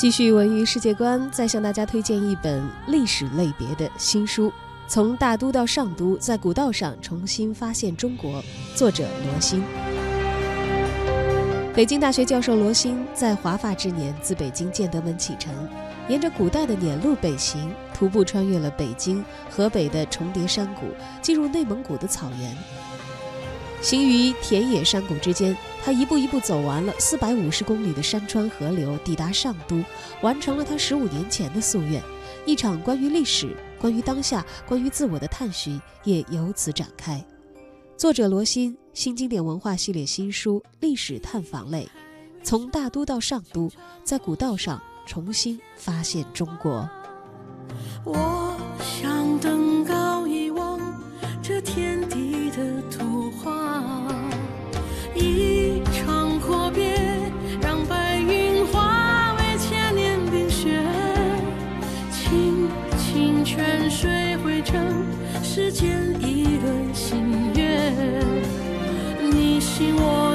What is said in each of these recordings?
继续文娱世界观，再向大家推荐一本历史类别的新书。从大都到上都，在古道上重新发现中国。作者罗新。北京大学教授罗新在华发之年自北京建德门启程，沿着古代的辇路北行，徒步穿越了北京、河北的重叠山谷，进入内蒙古的草原。行于田野山谷之间，他一步一步走完了四百五十公里的山川河流，抵达上都，完成了他十五年前的夙愿。一场关于历史、关于当下、关于自我的探寻也由此展开。作者罗新，新经典文化系列新书《历史探访类》，从大都到上都，在古道上重新发现中国。我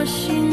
心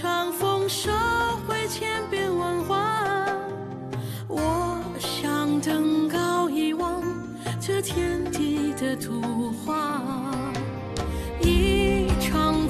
长风收回千变万化我想登高一望这天地的图画一场